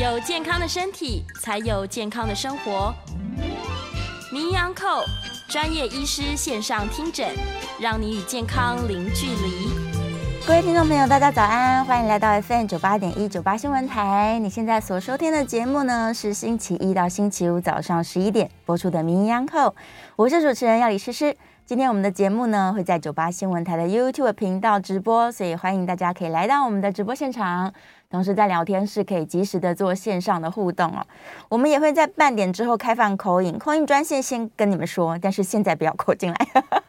有健康的身体，才有健康的生活。名医安扣专业医师线上听诊，让你与健康零距离。各位听众朋友，大家早安，欢迎来到 FM 九八点一九八新闻台。你现在所收听的节目呢，是星期一到星期五早上十一点播出的名医安扣，我是主持人药理诗诗。今天我们的节目呢，会在九八新闻台的 YouTube 频道直播，所以欢迎大家可以来到我们的直播现场。同时在聊天室可以及时的做线上的互动哦，我们也会在半点之后开放 call in call in 专线，先跟你们说，但是现在不要扣进来，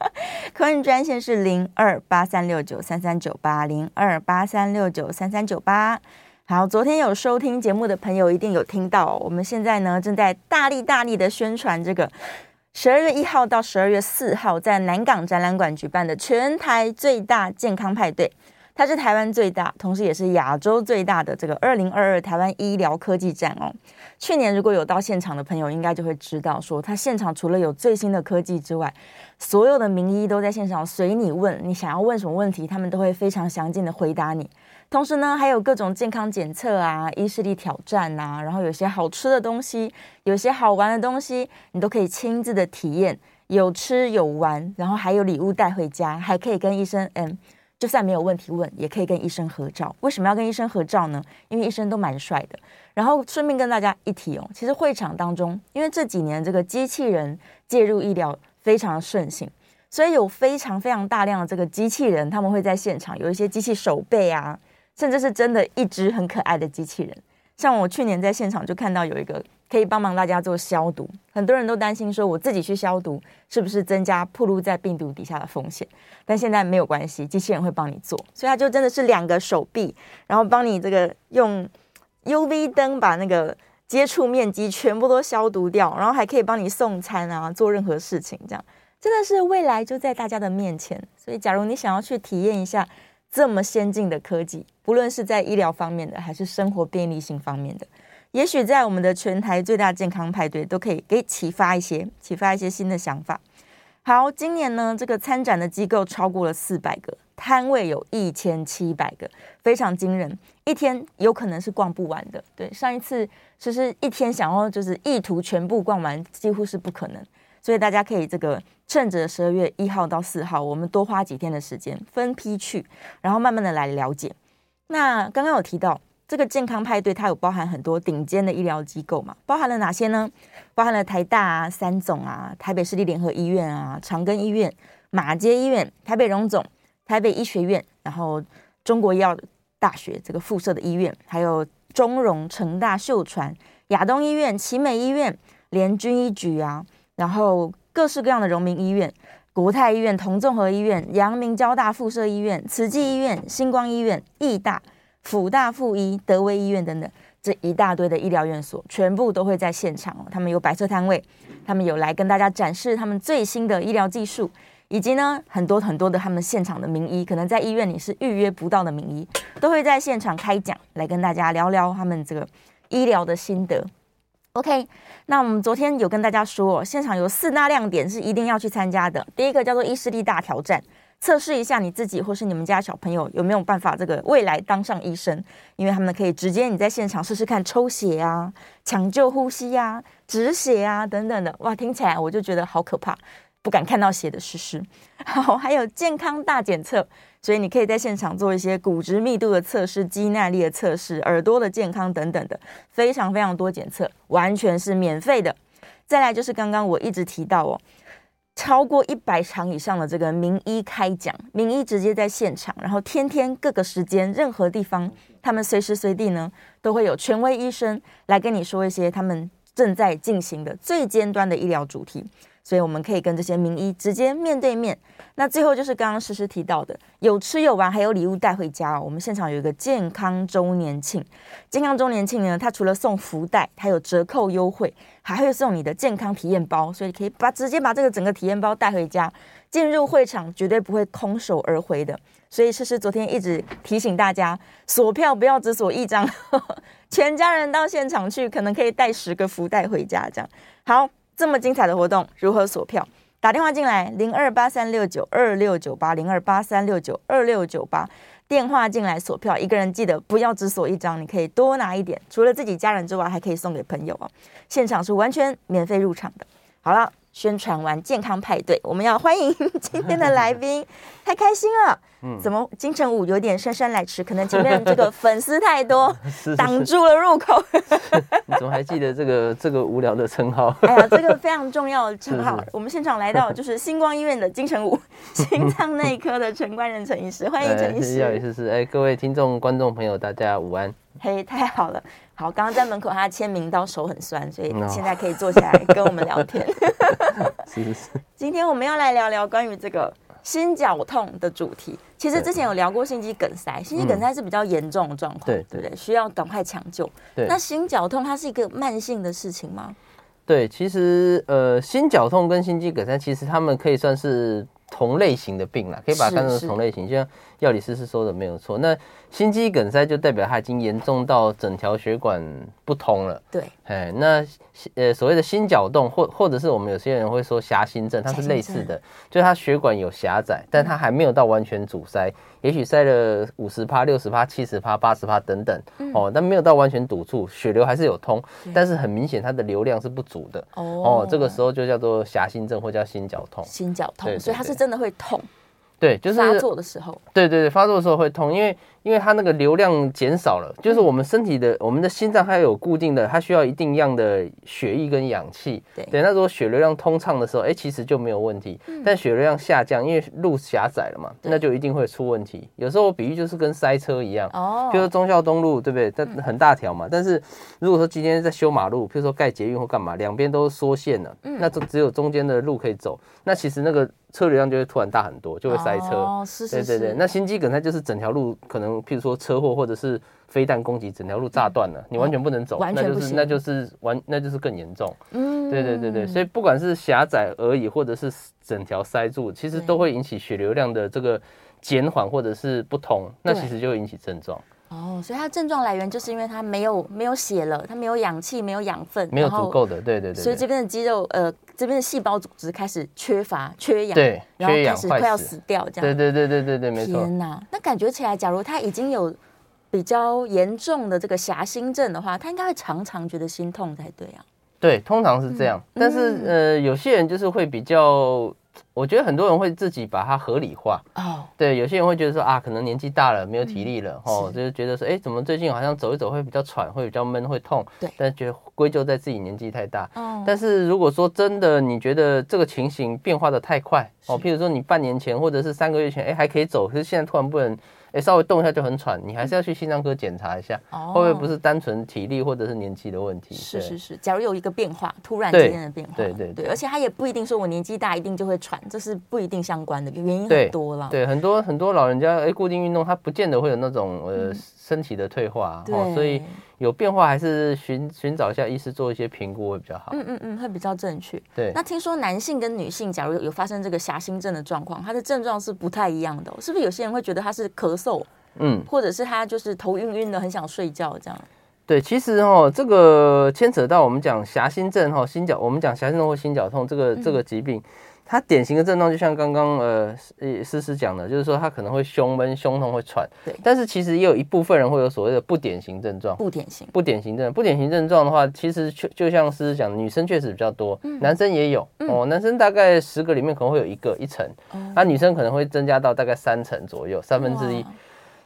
call in 专线是零二八三六九三三九八零二八三六九三三九八。好，昨天有收听节目的朋友一定有听到，我们现在呢正在大力大力的宣传这个十二月一号到十二月四号在南港展览馆举办的全台最大健康派对。它是台湾最大，同时也是亚洲最大的这个二零二二台湾医疗科技展哦。去年如果有到现场的朋友，应该就会知道说，它现场除了有最新的科技之外，所有的名医都在现场随你问，你想要问什么问题，他们都会非常详尽的回答你。同时呢，还有各种健康检测啊、医视力挑战啊，然后有些好吃的东西，有些好玩的东西，你都可以亲自的体验，有吃有玩，然后还有礼物带回家，还可以跟医生嗯。就算没有问题问，也可以跟医生合照。为什么要跟医生合照呢？因为医生都蛮帅的。然后顺便跟大家一提哦，其实会场当中，因为这几年这个机器人介入医疗非常的盛行，所以有非常非常大量的这个机器人，他们会在现场有一些机器手背啊，甚至是真的一只很可爱的机器人。像我去年在现场就看到有一个。可以帮忙大家做消毒，很多人都担心说，我自己去消毒是不是增加暴露在病毒底下的风险？但现在没有关系，机器人会帮你做，所以它就真的是两个手臂，然后帮你这个用 UV 灯把那个接触面积全部都消毒掉，然后还可以帮你送餐啊，做任何事情，这样真的是未来就在大家的面前。所以，假如你想要去体验一下这么先进的科技，不论是在医疗方面的，还是生活便利性方面的。也许在我们的全台最大健康派对，都可以给启发一些，启发一些新的想法。好，今年呢，这个参展的机构超过了四百个，摊位有一千七百个，非常惊人。一天有可能是逛不完的。对，上一次其实一天想要就是意图全部逛完，几乎是不可能。所以大家可以这个趁着十二月一号到四号，我们多花几天的时间，分批去，然后慢慢的来了解。那刚刚有提到。这个健康派对，它有包含很多顶尖的医疗机构嘛？包含了哪些呢？包含了台大啊、三总啊、台北市立联合医院啊、长庚医院、马偕医院、台北荣总、台北医学院，然后中国医药大学这个附设的医院，还有中荣、成大、秀传、亚东医院、奇美医院、联军医局啊，然后各式各样的荣民医院、国泰医院、同综合医院、阳明交大附设医院、慈济医院、星光医院、义大。辅大附一、德威医院等等，这一大堆的医疗院所，全部都会在现场哦。他们有摆设摊位，他们有来跟大家展示他们最新的医疗技术，以及呢很多很多的他们现场的名医，可能在医院里是预约不到的名医，都会在现场开讲，来跟大家聊聊他们这个医疗的心得。OK，那我们昨天有跟大家说，现场有四大亮点是一定要去参加的。第一个叫做医视力大挑战。测试一下你自己或是你们家小朋友有没有办法这个未来当上医生，因为他们可以直接你在现场试试看抽血啊、抢救呼吸啊、止血啊等等的，哇，听起来我就觉得好可怕，不敢看到血的诗诗。好，还有健康大检测，所以你可以在现场做一些骨质密度的测试、肌耐力的测试、耳朵的健康等等的，非常非常多检测，完全是免费的。再来就是刚刚我一直提到哦。超过一百场以上的这个名医开讲，名医直接在现场，然后天天各个时间、任何地方，他们随时随地呢都会有权威医生来跟你说一些他们正在进行的最尖端的医疗主题。所以我们可以跟这些名医直接面对面。那最后就是刚刚诗诗提到的，有吃有玩，还有礼物带回家哦。我们现场有一个健康周年庆，健康周年庆呢，它除了送福袋，还有折扣优惠，还会送你的健康体验包，所以可以把直接把这个整个体验包带回家。进入会场绝对不会空手而回的。所以诗诗昨天一直提醒大家，锁票不要只锁一张，全家人到现场去，可能可以带十个福袋回家。这样好。这么精彩的活动，如何锁票？打电话进来，零二八三六九二六九八，零二八三六九二六九八。电话进来锁票，一个人记得不要只锁一张，你可以多拿一点，除了自己家人之外，还可以送给朋友哦。现场是完全免费入场的。好了。宣传完健康派对，我们要欢迎 今天的来宾，太开心了。嗯，怎么金城武有点姗姗来迟？可能前面这个粉丝太多，挡住了入口。你怎么还记得这个这个无聊的称号？哎呀，这个非常重要的称号。我们现场来到就是星光医院的金城武心脏内科的陈冠仁陈医师，欢迎陈医师。哎，各位听众观众朋友，大家午安。嘿，太好了。好，刚刚在门口他签名到手很酸，所以现在可以坐下来跟我们聊天。是是是。今天我们要来聊聊关于这个心绞痛的主题。其实之前有聊过心肌梗塞，心肌梗塞是比较严重的状况，对对？需要赶快抢救。对。那心绞痛它是一个慢性的事情吗？对，其实呃，心绞痛跟心肌梗塞其实他们可以算是同类型的病啦，可以把它看成同类型。就像药理师是说的没有错。那心肌梗塞就代表它已经严重到整条血管不通了。对，哎，那呃所谓的心绞痛，或或者是我们有些人会说狭心症，它是类似的，就是它血管有狭窄，但它还没有到完全阻塞，也许塞了五十趴、六十趴、七十趴、八十趴等等，哦，但没有到完全堵住，血流还是有通，但是很明显它的流量是不足的。哦，这个时候就叫做狭心症或叫心绞痛。心绞痛，所以它是真的会痛。对，就是发作的时候。对对对，发作的时候会痛，因为。因为它那个流量减少了，就是我们身体的，我们的心脏它有固定的，它需要一定样的血液跟氧气。对，对，那如果血流量通畅的时候，哎，其实就没有问题。但血流量下降，因为路狭窄了嘛，那就一定会出问题。有时候我比喻就是跟塞车一样，哦，比如说忠孝东路，对不对？它很大条嘛，但是如果说今天在修马路，比如说盖捷运或干嘛，两边都缩线了，那就只有中间的路可以走，那其实那个车流量就会突然大很多，就会塞车。哦，是是是。对对对，那心肌梗塞就是整条路可能。譬如说车祸或者是飞弹攻击，整条路炸断了，你完全不能走，那就是那就是完那就是更严重。嗯，对对对对，所以不管是狭窄而已，或者是整条塞住，其实都会引起血流量的这个减缓或者是不通，那其实就会引起症状。哦，所以它症状来源就是因为它没有没有血了，它没有氧气，没有养分，没有足够的，对对对。所以这边的肌肉呃，这边的细胞组织开始缺乏缺氧，对，然后开始快要死掉这样。对对对对对对，没错。天哪，那感觉起来，假如他已经有比较严重的这个狭心症的话，他应该会常常觉得心痛才对啊。对，通常是这样，嗯、但是、嗯、呃，有些人就是会比较。我觉得很多人会自己把它合理化。哦，对，有些人会觉得说啊，可能年纪大了，没有体力了，哦，就是觉得说，哎，怎么最近好像走一走会比较喘，会比较闷，会痛，对，但是觉得归咎在自己年纪太大。哦，但是如果说真的你觉得这个情形变化的太快，哦，譬如说你半年前或者是三个月前，哎，还可以走，可是现在突然不能。哎，稍微动一下就很喘，你还是要去心脏科检查一下，会不会不是单纯体力或者是年纪的问题？是是是，假如有一个变化，突然之间的变化，对对对，而且他也不一定说我年纪大一定就会喘，这是不一定相关的，原因很多了。对，很多很多老人家，哎，固定运动他不见得会有那种呃身体的退化，哦，所以。有变化还是寻寻找一下医师做一些评估会比较好。嗯嗯嗯，会比较正确。对。那听说男性跟女性，假如有发生这个狭心症的状况，他的症状是不太一样的，是不是？有些人会觉得他是咳嗽，嗯，或者是他就是头晕晕的，很想睡觉这样。对，其实哦，这个牵扯到我们讲狭心症哈，心绞，我们讲狭心症或心绞痛这个这个疾病。嗯它典型的症状就像刚刚呃思思讲的，就是说他可能会胸闷、胸痛、会喘。对。但是其实也有一部分人会有所谓的不典型症状。不典型。不典型症，不典型症状的话，其实就就像思思讲，女生确实比较多，嗯、男生也有、嗯、哦。男生大概十个里面可能会有一个一成，那、女生可能会增加到大概三成左右，三分之一。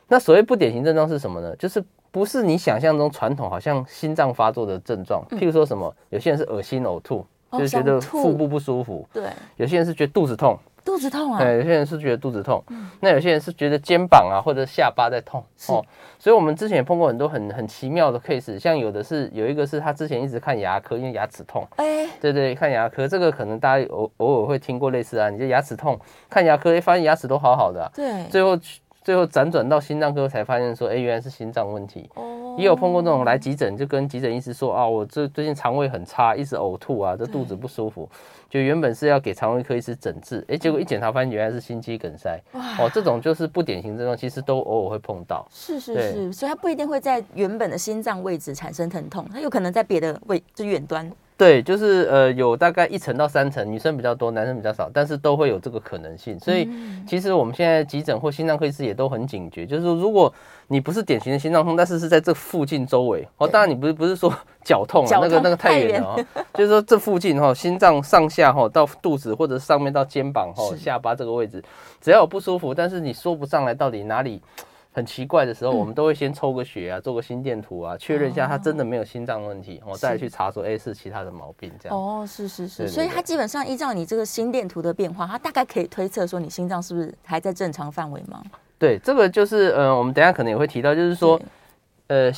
那所谓不典型症状是什么呢？就是不是你想象中传统好像心脏发作的症状，譬如说什么，有些人是恶心呕吐。就是觉得腹部不舒服，对，有些人是觉得肚子痛，肚子痛啊，对，有些人是觉得肚子痛，嗯，那有些人是觉得肩膀啊或者下巴在痛，哦，所以我们之前也碰过很多很很奇妙的 case，像有的是有一个是他之前一直看牙科，因为牙齿痛，哎，对对，看牙科这个可能大家偶偶尔会听过类似啊，你就牙齿痛看牙科，发现牙齿都好好的啊，对，最后最后辗转到心脏科才发现说，哎，原来是心脏问题，哦。也有碰过那种来急诊，就跟急诊医师说啊，我这最近肠胃很差，一直呕吐啊，这肚子不舒服，就原本是要给肠胃科医师诊治，哎，结果一检查发现原来是心肌梗塞。哦，这种就是不典型症状，其实都偶尔会碰到。是是是，所以它不一定会在原本的心脏位置产生疼痛，它有可能在别的位，就远端。对，就是呃，有大概一成到三成，女生比较多，男生比较少，但是都会有这个可能性。所以其实我们现在急诊或心脏科医师也都很警觉，就是说如果你不是典型的心脏痛，但是是在这附近周围哦，当然你不是不是说 脚痛，痛，那个那个太远了哦，就是说这附近哈，心脏上下哈到肚子或者上面到肩膀哈下巴这个位置，只要有不舒服，但是你说不上来到底哪里。很奇怪的时候，我们都会先抽个血啊，做个心电图啊，确认一下他真的没有心脏问题，我再去查说，哎，是其他的毛病这样。哦，是是是，所以他基本上依照你这个心电图的变化，他大概可以推测说你心脏是不是还在正常范围吗？对，这个就是呃，我们等下可能也会提到，就是说，呃，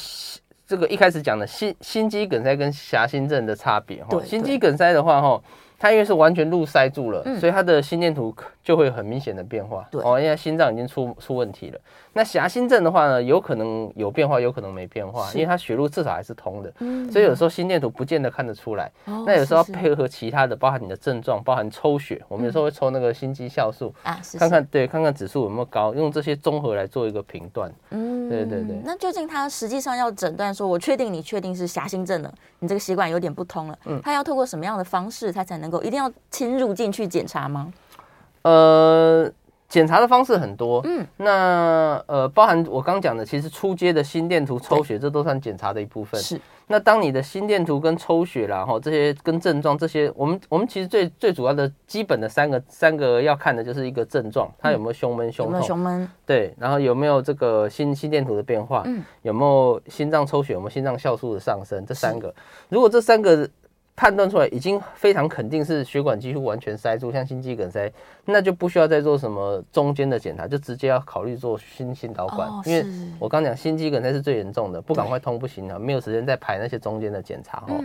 这个一开始讲的心心肌梗塞跟狭心症的差别哈，心肌梗塞的话哈。它因为是完全路塞住了，嗯、所以它的心电图就会有很明显的变化。对哦，因为心脏已经出出问题了。那狭心症的话呢，有可能有变化，有可能没变化，因为它血路至少还是通的。嗯，所以有时候心电图不见得看得出来。哦，那有时候要配合其他的，包含你的症状，包含抽血，我们有时候会抽那个心肌酵素啊，看看对，看看指数有没有高，用这些综合来做一个评断。嗯，对对对。那究竟他实际上要诊断说，我确定你确定是狭心症了，你这个血管有点不通了，嗯，他要透过什么样的方式，他才能够一定要侵入进去检查吗？呃。检查的方式很多，嗯，那呃，包含我刚讲的，其实初阶的心电图、抽血，这都算检查的一部分。是。那当你的心电图跟抽血啦，哈，这些跟症状这些，我们我们其实最最主要的基本的三个三个要看的就是一个症状，它有没有胸闷、胸痛？有没有胸闷？对，然后有没有这个心心电图的变化？嗯，有没有心脏抽血？有没有心脏酵素的上升？这三个，如果这三个。判断出来已经非常肯定是血管几乎完全塞住，像心肌梗塞，那就不需要再做什么中间的检查，就直接要考虑做心心导管，因为我刚讲心肌梗塞是最严重的，不赶快通不行了，没有时间再排那些中间的检查哦。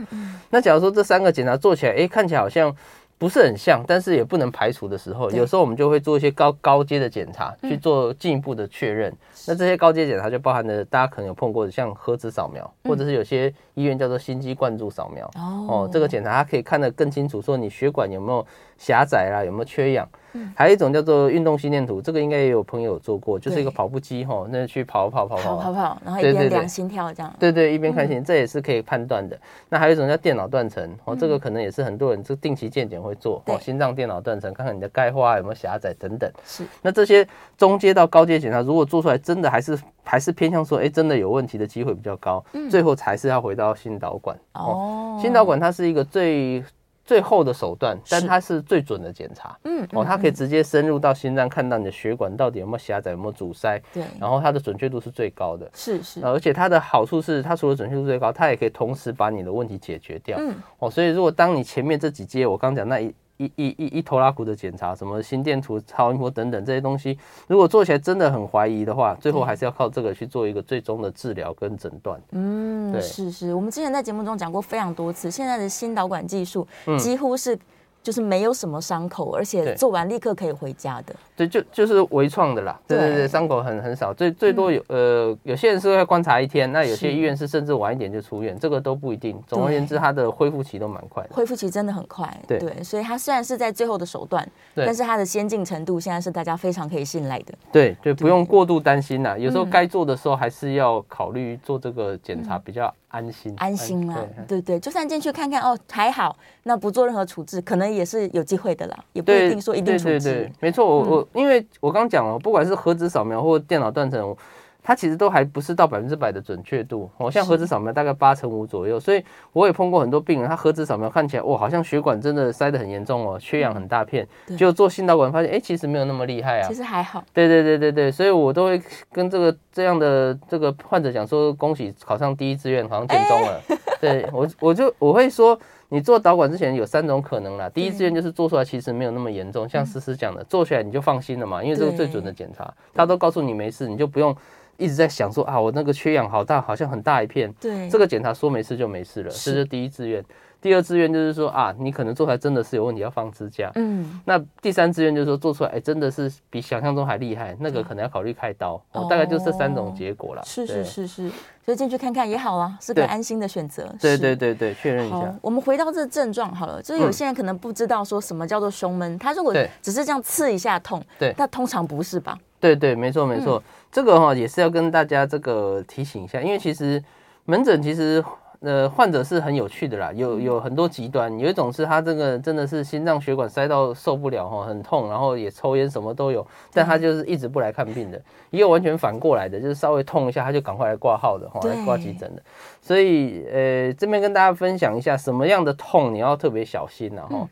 那假如说这三个检查做起来，哎，看起来好像。不是很像，但是也不能排除的时候，有时候我们就会做一些高高阶的检查，去做进一步的确认。那这些高阶检查就包含了大家可能有碰过的，像核磁扫描，或者是有些医院叫做心肌灌注扫描。哦，这个检查它可以看得更清楚，说你血管有没有狭窄啦，有没有缺氧。嗯还有一种叫做运动心电图，这个应该也有朋友做过，就是一个跑步机哈，那去跑跑跑跑跑跑，然后一边量心跳这样。对对，一边看心，这也是可以判断的。那还有一种叫电脑断层哦，这个可能也是很多人这定期健检会做哦，心脏电脑断层，看看你的钙化有没有狭窄等等。是。那这些中阶到高阶检查，如果做出来真的还是还是偏向说，哎，真的有问题的机会比较高。最后才是要回到心导管哦。心导管它是一个最。最后的手段，但它是最准的检查。嗯，哦，它可以直接深入到心脏，看到你的血管到底有没有狭窄，有没有阻塞。对，然后它的准确度是最高的。是是，而且它的好处是，它除了准确度最高，它也可以同时把你的问题解决掉。嗯，哦，所以如果当你前面这几阶，我刚讲那一。一一一一拖拉骨的检查，什么心电图、超音波等等这些东西，如果做起来真的很怀疑的话，最后还是要靠这个去做一个最终的治疗跟诊断。嗯，对，是是，我们之前在节目中讲过非常多次，现在的心导管技术几乎是。就是没有什么伤口，而且做完立刻可以回家的。对，就就是微创的啦。对对对，伤口很很少，最最多有呃，有些人是会观察一天，那有些医院是甚至晚一点就出院，这个都不一定。总而言之，它的恢复期都蛮快的。恢复期真的很快。对对，所以它虽然是在最后的手段，但是它的先进程度现在是大家非常可以信赖的。对对，不用过度担心啦。有时候该做的时候还是要考虑做这个检查比较。安心，安心啦，对对，就算进去看看哦，还好，那不做任何处置，可能也是有机会的啦，也不一定说一定处置。对对对，没错，我我因为我刚讲了，不管是核子扫描或电脑断层。它其实都还不是到百分之百的准确度，哦，像核磁扫描大概八成五左右，所以我也碰过很多病人，他核磁扫描看起来哇，好像血管真的塞得很严重哦，缺氧很大片，就做心导管发现，哎，其实没有那么厉害啊，其实还好。对对对对对，所以我都会跟这个这样的这个患者讲说，恭喜考上第一志愿，考上建中了。对我我就我会说，你做导管之前有三种可能啦，第一志愿就是做出来其实没有那么严重，像思思讲的，做起来你就放心了嘛，因为这个最准的检查，他都告诉你没事，你就不用。一直在想说啊，我那个缺氧好大，好像很大一片。对，这个检查说没事就没事了，这是第一志愿。第二志愿就是说啊，你可能做出来真的是有问题，要放支架。嗯，那第三志愿就是说做出来，哎，真的是比想象中还厉害，那个可能要考虑开刀。哦，大概就这三种结果了。是是是是，所以进去看看也好啊，是个安心的选择。对对对对，确认一下。我们回到这个症状好了，就是有些人可能不知道说什么叫做胸闷，他如果只是这样刺一下痛，对，那通常不是吧？对对，没错没错，这个哈也是要跟大家这个提醒一下，因为其实门诊其实。呃，患者是很有趣的啦，有有很多极端，有一种是他这个真的是心脏血管塞到受不了哈，很痛，然后也抽烟什么都有，但他就是一直不来看病的。也有完全反过来的，就是稍微痛一下他就赶快来挂号的哈，来挂急诊的。所以呃，这边跟大家分享一下什么样的痛你要特别小心然后。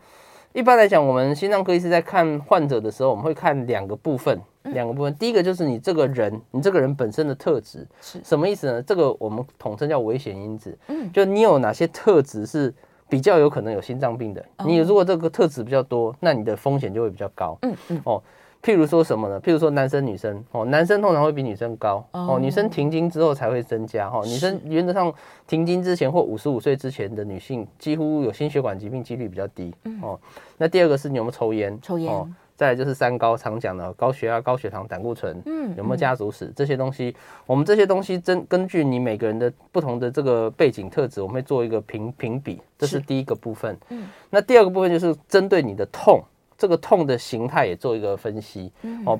一般来讲，我们心脏科医师在看患者的时候，我们会看两个部分，两个部分。第一个就是你这个人，你这个人本身的特质是什么意思呢？这个我们统称叫危险因子。嗯，就你有哪些特质是比较有可能有心脏病的？你如果这个特质比较多，那你的风险就会比较高。嗯嗯哦。譬如说什么呢？譬如说男生女生哦，男生通常会比女生高哦，女生停经之后才会增加哈。女生原则上停经之前或五十五岁之前的女性，几乎有心血管疾病几率比较低哦。那第二个是你有没有抽烟？抽烟。再来就是三高，常讲的高血压、高血糖、胆固醇，嗯，有没有家族史这些东西？我们这些东西根根据你每个人的不同的这个背景特质，我们会做一个评评比，这是第一个部分。嗯，那第二个部分就是针对你的痛。这个痛的形态也做一个分析，嗯哦，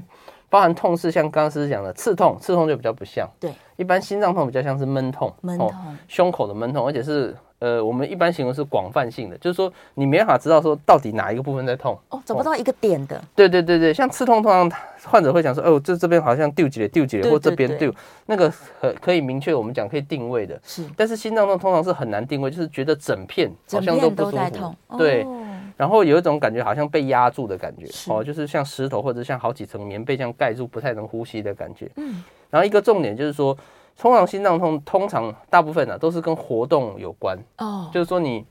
包含痛是像刚刚是讲的刺痛，刺痛就比较不像，对，一般心脏痛比较像是闷痛，闷痛，胸口的闷痛，而且是呃，我们一般形容是广泛性的，就是说你没办法知道说到底哪一个部分在痛，哦，找不到一个点的，对对对对，像刺痛通常患者会讲说，哦，这这边好像丢几了丢几了，或这边丢，那个可可以明确我们讲可以定位的，是，但是心脏痛通常是很难定位，就是觉得整片好像都不舒服，对。然后有一种感觉，好像被压住的感觉，哦，就是像石头或者像好几层棉被这样盖住，不太能呼吸的感觉。嗯，然后一个重点就是说，通常心脏痛通常大部分呢都是跟活动有关。哦，就是说你。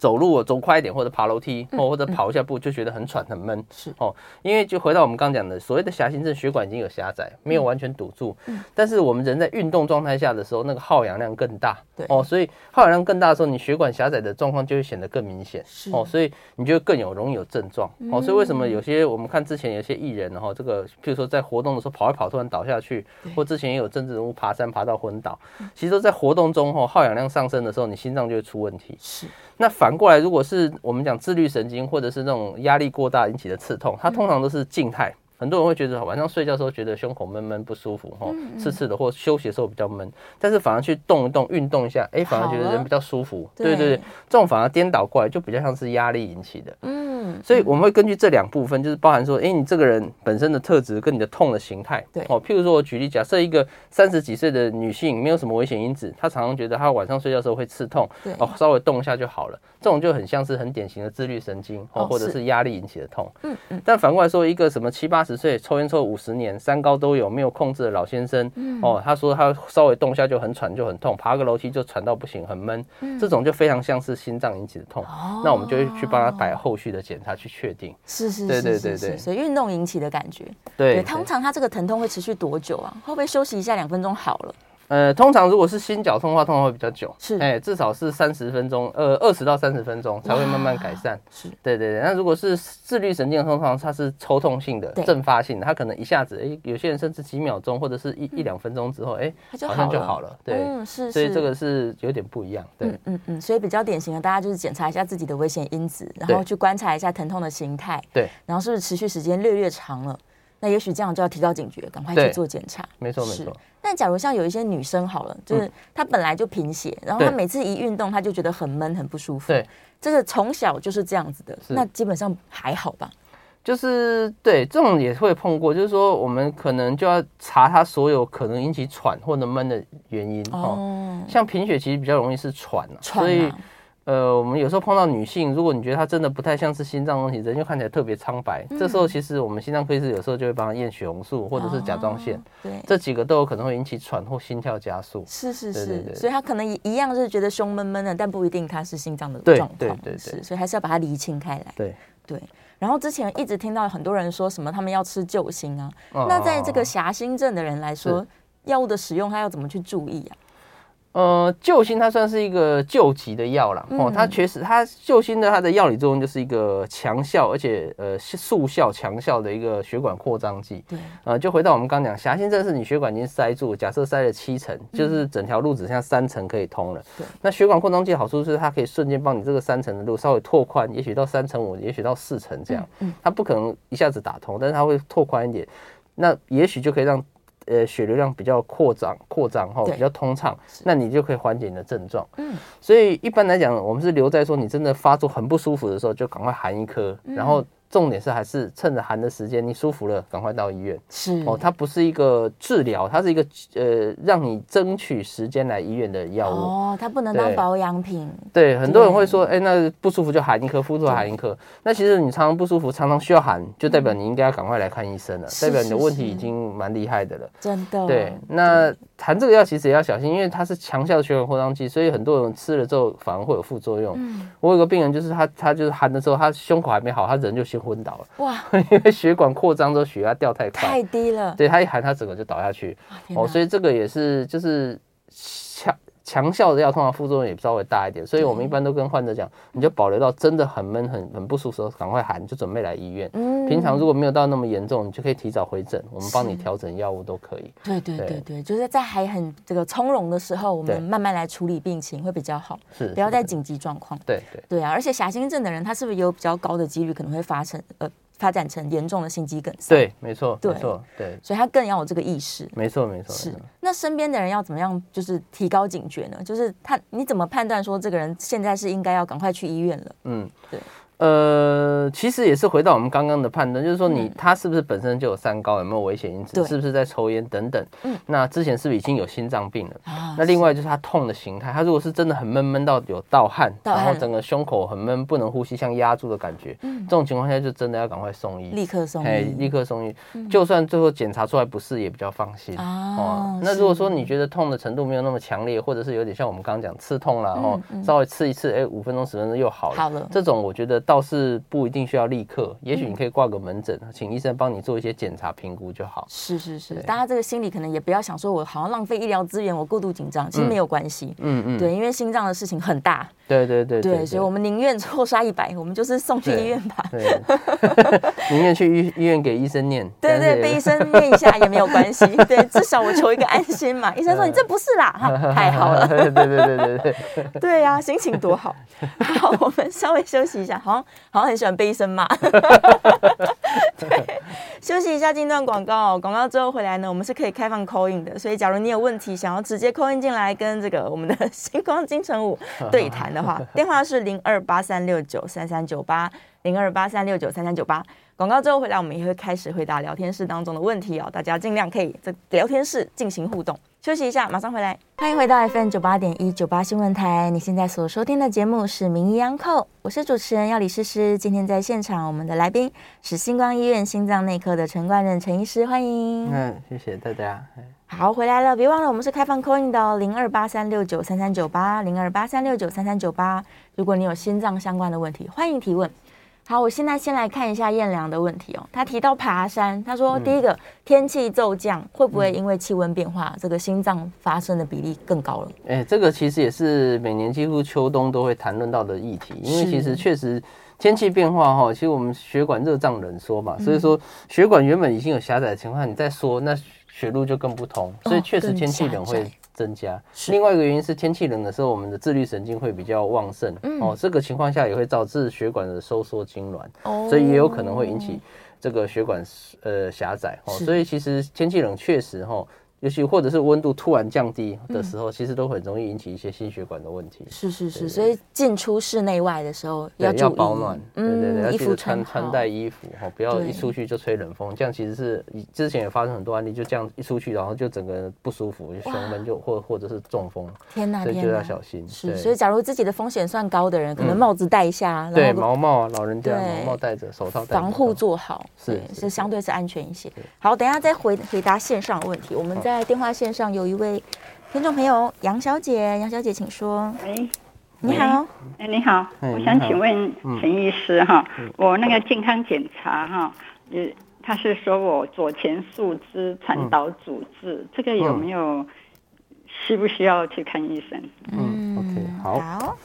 走路走快一点，或者爬楼梯，哦或者跑一下步，就觉得很喘很闷。是哦，因为就回到我们刚讲的，所谓的狭心症，血管已经有狭窄，没有完全堵住。嗯。但是我们人在运动状态下的时候，那个耗氧量更大。对。哦，所以耗氧量更大的时候，你血管狭窄的状况就会显得更明显。是。哦，所以你就更有容易有症状。哦，所以为什么有些我们看之前有些艺人，然后这个譬如说在活动的时候跑一跑突然倒下去，或之前也有政治人物爬山爬到昏倒，其实都在活动中，哦，耗氧量上升的时候，你心脏就会出问题。是。那反过来，如果是我们讲自律神经或者是那种压力过大引起的刺痛，它通常都是静态。很多人会觉得晚上睡觉的时候觉得胸口闷闷不舒服，哈，刺刺的，或休息的时候比较闷，但是反而去动一动、运动一下，哎，反而觉得人比较舒服。对对对，这种反而颠倒过来，就比较像是压力引起的。嗯，所以我们会根据这两部分，就是包含说，哎，你这个人本身的特质跟你的痛的形态。对，哦，譬如说我举例，假设一个三十几岁的女性，没有什么危险因子，她常常觉得她晚上睡觉的时候会刺痛，对，哦，稍微动一下就好了。这种就很像是很典型的自律神经哦，或者是压力引起的痛。嗯嗯。但反过来说，一个什么七八十岁抽烟抽五十年，三高都有没有控制的老先生，哦，他说他稍微动一下就很喘就很痛，爬个楼梯就喘到不行，很闷。这种就非常像是心脏引起的痛。那我们就会去帮他摆后续的检查去确定。是是是，对对对对。所以运动引起的感觉。对。通常他这个疼痛会持续多久啊？会不会休息一下两分钟好了？呃，通常如果是心绞痛的话，通常会比较久，是，哎、欸，至少是三十分钟，呃，二十到三十分钟才会慢慢改善。是，对对对。那如果是自律神经通常它是抽痛性的、阵发性的，它可能一下子，哎、欸，有些人甚至几秒钟或者是一、嗯、一两分钟之后，哎、欸，好像就好了。对，嗯、是，是。所以这个是有点不一样。对，嗯嗯嗯。所以比较典型的，大家就是检查一下自己的危险因子，然后去观察一下疼痛的形态。对。然后是不是持续时间略略长了？那也许这样就要提高警觉，赶快去做检查。没错没错。但假如像有一些女生好了，就是她本来就贫血，然后她每次一运动，她就觉得很闷很不舒服。对，这个从小就是这样子的，那基本上还好吧？就是对这种也会碰过，就是说我们可能就要查她所有可能引起喘或者闷的原因哦。像贫血其实比较容易是喘，所以。呃，我们有时候碰到女性，如果你觉得她真的不太像是心脏问题，人就看起来特别苍白，嗯、这时候其实我们心脏科医师有时候就会帮她验血红素或者是甲状腺，哦、对，这几个都有可能会引起喘或心跳加速。是是是，对对对，所以她可能一样是觉得胸闷闷的，但不一定她是心脏的状况。对对对。对，是，所以还是要把它厘清开来。对。对，然后之前一直听到很多人说什么他们要吃救心啊，哦、那在这个狭心症的人来说，药物的使用他要怎么去注意啊？呃，救心它算是一个救急的药啦哦，它确实，它救心的它的药理作用就是一个强效而且呃速效强效的一个血管扩张剂。对，呃，就回到我们刚讲，狭心症是你血管已经塞住，假设塞了七层，就是整条路只剩下三层可以通了。对，那血管扩张剂好处是它可以瞬间帮你这个三层的路稍微拓宽，也许到三层五，也许到四层这样。嗯，它不可能一下子打通，但是它会拓宽一点，那也许就可以让。呃血流量比较扩张扩张哈，比较通畅，那你就可以缓解你的症状。嗯，所以一般来讲，我们是留在说你真的发作很不舒服的时候，就赶快含一颗，然后。重点是还是趁着寒的时间，你舒服了，赶快到医院。是哦，它不是一个治疗，它是一个呃，让你争取时间来医院的药物。哦，它不能当保养品。对，很多人会说，哎，那不舒服就含一颗，敷出含一颗。那其实你常常不舒服，常常需要含，就代表你应该要赶快来看医生了，代表你的问题已经蛮厉害的了。真的。对，那含这个药其实也要小心，因为它是强效的血管扩张剂，所以很多人吃了之后反而会有副作用。嗯。我有个病人，就是他，他就是含的时候，他胸口还没好，他人就先昏倒了。哇！因为血管扩张之后，血压掉太快，太低了。对，他一含，他整个就倒下去。哦，所以这个也是就是强强效的药，通常副作用也稍微大一点。所以我们一般都跟患者讲，你就保留到真的很闷、很很不舒服的时候，赶快喊，就准备来医院。嗯。平常如果没有到那么严重，你就可以提早回诊，我们帮你调整药物都可以。对对对对，就是在还很这个从容的时候，我们慢慢来处理病情会比较好。是。不要在紧急状况。对对对啊！而且狭心症的人，他是不是有比较高的几率可能会发生呃？发展成严重的心肌梗塞，对，没错，没错，对，所以他更要有这个意识，没错，没错，是。那身边的人要怎么样，就是提高警觉呢？就是他，你怎么判断说这个人现在是应该要赶快去医院了？嗯，对。呃，其实也是回到我们刚刚的判断，就是说你他是不是本身就有三高，有没有危险因子，是不是在抽烟等等。嗯，那之前是不是已经有心脏病了？啊，那另外就是他痛的形态，他如果是真的很闷闷到有盗汗，然后整个胸口很闷，不能呼吸，像压住的感觉，嗯，这种情况下就真的要赶快送医，立刻送医，立刻送医。就算最后检查出来不是，也比较放心。啊。哦，那如果说你觉得痛的程度没有那么强烈，或者是有点像我们刚刚讲刺痛了，然后稍微刺一次，哎，五分钟十分钟又好了，好了，这种我觉得倒是不。一定需要立刻，也许你可以挂个门诊，请医生帮你做一些检查评估就好。是是是，大家这个心里可能也不要想说，我好像浪费医疗资源，我过度紧张，其实没有关系。嗯嗯，对，因为心脏的事情很大。对对对对，所以我们宁愿错杀一百，我们就是送去医院吧。对，宁愿去医医院给医生念。对对，被医生念一下也没有关系。对，至少我求一个安心嘛。医生说你这不是啦，哈，太好了。对对对对对。对呀，心情多好。好，我们稍微休息一下，好像好像很喜欢。被医生骂，对，休息一下，进段广告。广告之后回来呢，我们是可以开放 call in 的，所以假如你有问题想要直接 call in 进来跟这个我们的星光金城武 对谈的话，电话是零二八三六九三三九八零二八三六九三三九八。广告之后回来，我们也会开始回答聊天室当中的问题哦，大家尽量可以在聊天室进行互动。休息一下，马上回来。欢迎回到 FM 九八点一九八新闻台，你现在所收听的节目是《名医央叩》，我是主持人要李诗诗。今天在现场，我们的来宾是星光医院心脏内科的陈冠任陈医师，欢迎。嗯，谢谢大家。好，回来了，别忘了我们是开放 call in 的哦，零二八三六九三三九八，零二八三六九三三九八。如果你有心脏相关的问题，欢迎提问。好，我现在先来看一下燕良的问题哦。他提到爬山，他说第一个、嗯、天气骤降会不会因为气温变化，嗯、这个心脏发生的比例更高了？哎、欸，这个其实也是每年几乎秋冬都会谈论到的议题，因为其实确实天气变化哈，其实我们血管热胀冷缩嘛，所以说血管原本已经有狭窄的情况，你再缩，那血路就更不通，所以确实天气冷会。增加，另外一个原因是天气冷的时候，我们的自律神经会比较旺盛，嗯、哦，这个情况下也会导致血管的收缩痉挛，哦，所以也有可能会引起这个血管呃狭窄，哦，所以其实天气冷确实哈。哦尤其或者是温度突然降低的时候，其实都很容易引起一些心血管的问题。是是是，所以进出室内外的时候要要保暖，对对对，要记得穿穿戴衣服哈，不要一出去就吹冷风，这样其实是之前也发生很多案例，就这样一出去，然后就整个人不舒服，就胸闷就或或者是中风。天哪，所以就要小心。是，所以假如自己的风险算高的人，可能帽子戴一下，对，毛帽啊，老人家毛帽戴着，手套戴，防护做好，是是相对是安全一些。好，等一下再回回答线上的问题，我们在电话线上。有一位听众朋友杨小姐，杨小姐请说。喂，你好，哎，你好，我想请问陈医师哈，我那个健康检查哈，呃，他是说我左前束支传导阻滞，这个有没有需不需要去看医生？嗯，OK，好。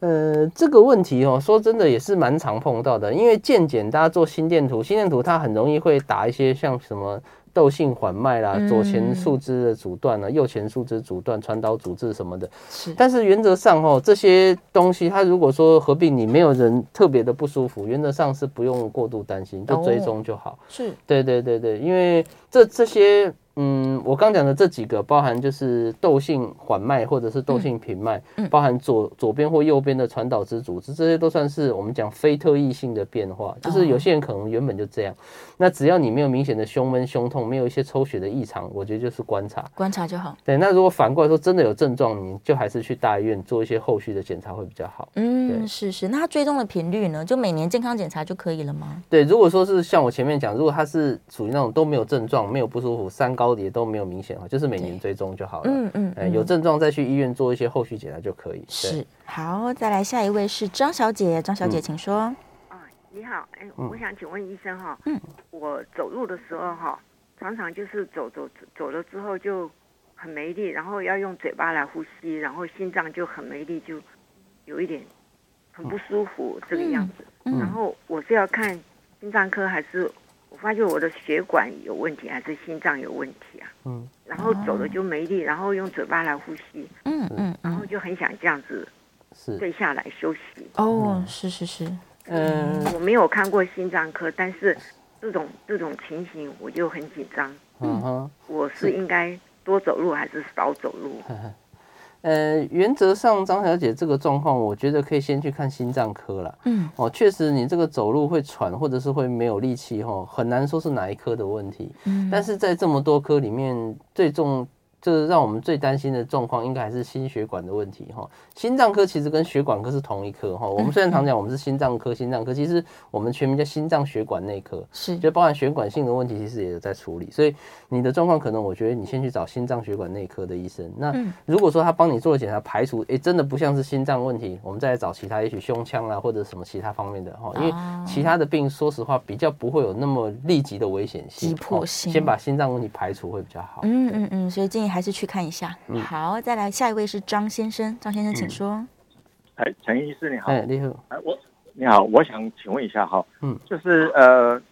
呃，这个问题哦，说真的也是蛮常碰到的，因为健检大家做心电图，心电图它很容易会打一些像什么。窦性缓脉啦，左前束支的阻断啊，右前束支阻断，传导阻滞什么的。是，但是原则上哦，这些东西它如果说合并，你没有人特别的不舒服，原则上是不用过度担心，就追踪就好。是，对对对对，因为这这些。嗯，我刚讲的这几个，包含就是窦性缓脉或者是窦性平脉，嗯，包含左左边或右边的传导支组织，这些都算是我们讲非特异性的变化，就是有些人可能原本就这样。那只要你没有明显的胸闷、胸痛，没有一些抽血的异常，我觉得就是观察，观察就好。对，那如果反过来说真的有症状，你就还是去大医院做一些后续的检查会比较好。嗯，是是。那他追踪的频率呢？就每年健康检查就可以了吗？对，如果说是像我前面讲，如果他是属于那种都没有症状、没有不舒服、三高也都没有明显哈，就是每年追踪就好了。嗯嗯，嗯，有症状再去医院做一些后续检查就可以。是，好，再来下一位是张小姐，张小姐请说。啊、嗯，你好，哎，我想请问医生哈，嗯，我走路的时候哈，常常就是走走走了之后就很没力，然后要用嘴巴来呼吸，然后心脏就很没力，就有一点很不舒服这个样子。嗯，然后我是要看心脏科还是？我发觉我的血管有问题，还是心脏有问题啊？嗯，然后走了就没力，然后用嘴巴来呼吸，嗯嗯，然后就很想这样子，是跪下来休息。哦，是是是，嗯，我没有看过心脏科，但是这种这种情形我就很紧张。嗯哼，我是应该多走路还是少走路？呃，原则上，张小姐这个状况，我觉得可以先去看心脏科了。嗯，哦，确实，你这个走路会喘，或者是会没有力气，哈，很难说是哪一科的问题。嗯，但是在这么多科里面，最重。就是让我们最担心的状况，应该还是心血管的问题哈。心脏科其实跟血管科是同一科哈。我们虽然常讲我们是心脏科，心脏科其实我们全名叫心脏血管内科，是就包含血管性的问题，其实也有在处理。所以你的状况可能，我觉得你先去找心脏血管内科的医生。那如果说他帮你做了检查，排除诶真的不像是心脏问题，我们再来找其他，也许胸腔啊或者什么其他方面的哈。因为其他的病，说实话比较不会有那么立即的危险性，急迫性。先把心脏问题排除会比较好。嗯嗯嗯，所以建议还是去看一下。好，再来下一位是张先生，张先生请说。哎，陈医师你好。哎，你好。哎，我你好，我想请问一下哈，嗯，就是呃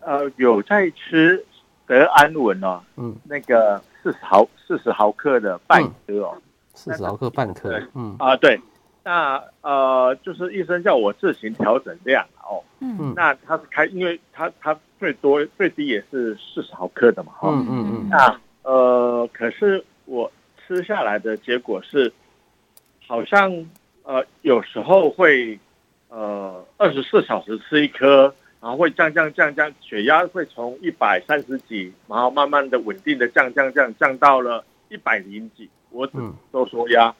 呃有在吃德安稳哦，嗯，那个四十毫四十毫克的半颗哦，四十毫克半颗，嗯。啊对，那呃就是医生叫我自行调整量哦，嗯，那他是开，因为他他最多最低也是四十毫克的嘛，哈，嗯嗯。嗯，那。呃，可是我吃下来的结果是，好像呃有时候会呃二十四小时吃一颗，然后会降降降降，血压会从一百三十几，然后慢慢的稳定的降降降降到了一百零几，我只收缩压，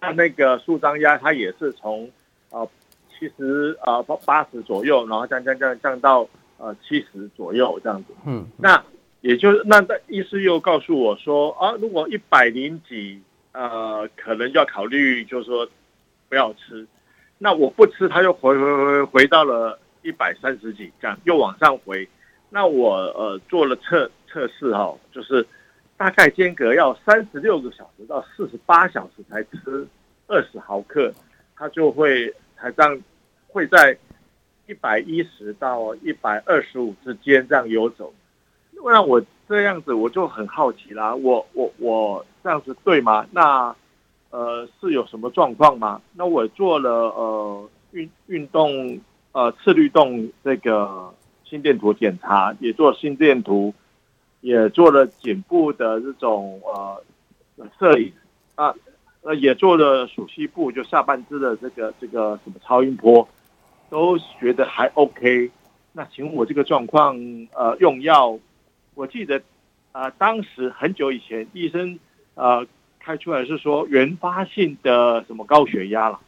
那那个舒张压它也是从呃七十呃八十左右，然后降降降降到呃七十左右这样子，嗯，那。也就是那那医师又告诉我说啊，如果一百零几，呃，可能要考虑，就是说不要吃。那我不吃，他又回回回回到了一百三十几，这样又往上回。那我呃做了测测试哈，就是大概间隔要三十六个小时到四十八小时才吃二十毫克，它就会才这样会在一百一十到一百二十五之间这样游走。不然我这样子我就很好奇啦，我我我这样子对吗？那呃是有什么状况吗？那我做了呃运运动呃次律动这个心电图检查，也做心电图，也做了颈部的这种呃摄影啊，呃也做了鼠蹊部就下半肢的这个这个什么超音波，都觉得还 OK。那请问我这个状况呃用药？我记得，啊、呃，当时很久以前，医生呃开出来是说原发性的什么高血压了，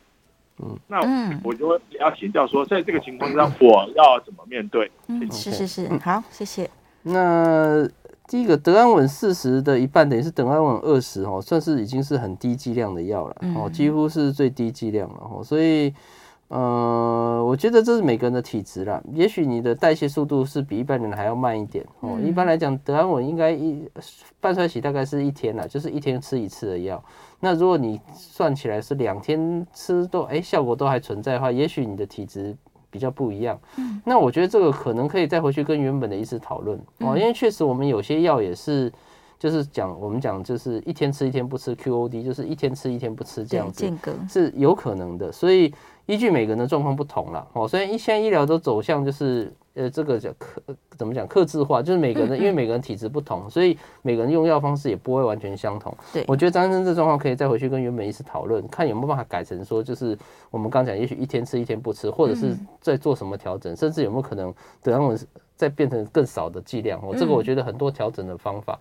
嗯，那我就要请教说，在这个情况下我要怎么面对？嗯，是是是，好，谢谢。那第一个德安稳四十的一半等于是德安稳二十哦，算是已经是很低剂量的药了哦，几乎是最低剂量了哦，所以。呃，我觉得这是每个人的体质啦。也许你的代谢速度是比一般人还要慢一点哦。嗯、一般来讲，德安稳应该一半衰期大概是一天啦，就是一天吃一次的药。那如果你算起来是两天吃都哎效果都还存在的话，也许你的体质比较不一样。嗯、那我觉得这个可能可以再回去跟原本的医师讨论哦，因为确实我们有些药也是。就是讲我们讲就是一天吃一天不吃 QOD，就是一天吃一天不吃这样子，是有可能的。所以依据每个人的状况不同了哦，虽然一现在医疗都走向就是呃，这个叫克怎么讲？克制化，就是每个人，嗯嗯因为每个人体质不同，所以每个人用药方式也不会完全相同。对，我觉得张医生这状况可以再回去跟原本医师讨论，看有没有办法改成说，就是我们刚讲，也许一天吃一天不吃，或者是在做什么调整，嗯、甚至有没有可能等让我们再变成更少的剂量。哦，这个我觉得很多调整的方法，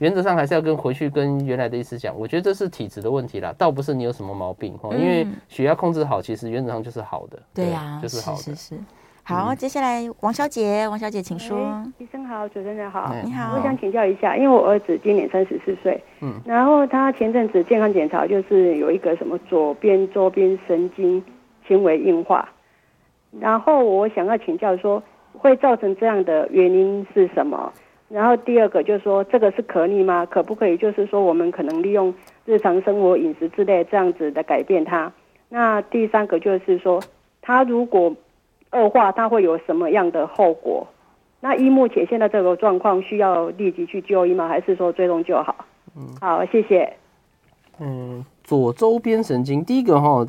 原则上还是要跟回去跟原来的医师讲。我觉得这是体质的问题啦，倒不是你有什么毛病哦，因为血压控制好，其实原则上就是好的。对呀，就是好的。是是是。好，接下来王小姐，王小姐请说。医生好，主持人好，你好。我想请教一下，因为我儿子今年三十四岁，嗯，然后他前阵子健康检查就是有一个什么左边周边神经轻微硬化，然后我想要请教说，会造成这样的原因是什么？然后第二个就是说，这个是可逆吗？可不可以就是说，我们可能利用日常生活饮食之类这样子的改变他？那第三个就是说，他如果恶化，它会有什么样的后果？那依目前现在这个状况，需要立即去就医吗？还是说追踪就好？嗯，好，谢谢。嗯，左周边神经，第一个哈，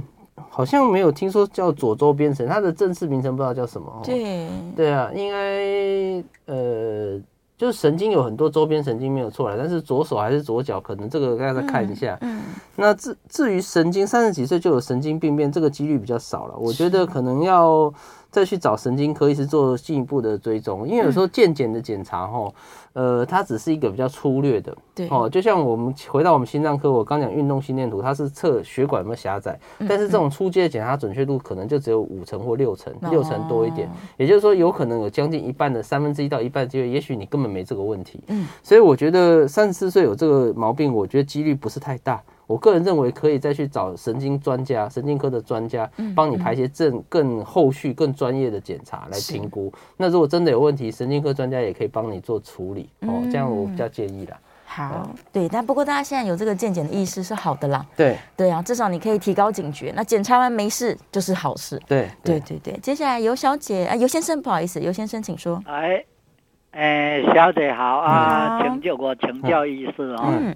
好像没有听说叫左周边神，它的正式名称不知道叫什么。对，对啊，应该呃。就是神经有很多周边神经没有错啦，但是左手还是左脚，可能这个大家再看一下。嗯，嗯，那至至于神经，三十几岁就有神经病变，这个几率比较少了。我觉得可能要。再去找神经科医师做进一步的追踪，因为有时候健检的检查哈，呃，它只是一个比较粗略的，对。哦，就像我们回到我们心脏科，我刚讲运动心电图，它是测血管有没有狭窄，但是这种初阶的检查准确度可能就只有五成或六成，六成多一点，也就是说有可能有将近一半的三分之一到一半的机会，也许你根本没这个问题，嗯，所以我觉得三十四岁有这个毛病，我觉得几率不是太大。我个人认为可以再去找神经专家、神经科的专家，帮你排一些正更后续更专业的检查来评估。那如果真的有问题，神经科专家也可以帮你做处理哦。这样我比较建议啦。好，对，但不过大家现在有这个健检的意识是好的啦。对对啊，至少你可以提高警觉。那检查完没事就是好事。对对对对。接下来尤小姐啊，尤先生不好意思，尤先生请说。哎哎，小姐好啊，请教我请教医师哦。嗯。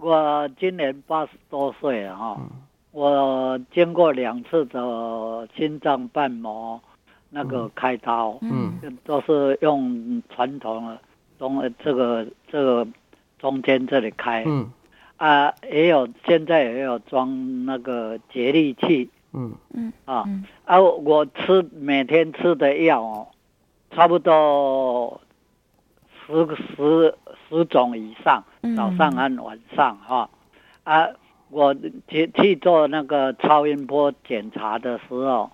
我今年八十多岁了哈，我经过两次的心脏瓣膜那个开刀，嗯，都是用传统的中这个这个中间这里开，嗯，啊，也有现在也有装那个节力器，嗯。嗯。啊，啊，我吃每天吃的药哦，差不多十个十。十种以上，早上和晚上哈，嗯、啊，我去去做那个超音波检查的时候，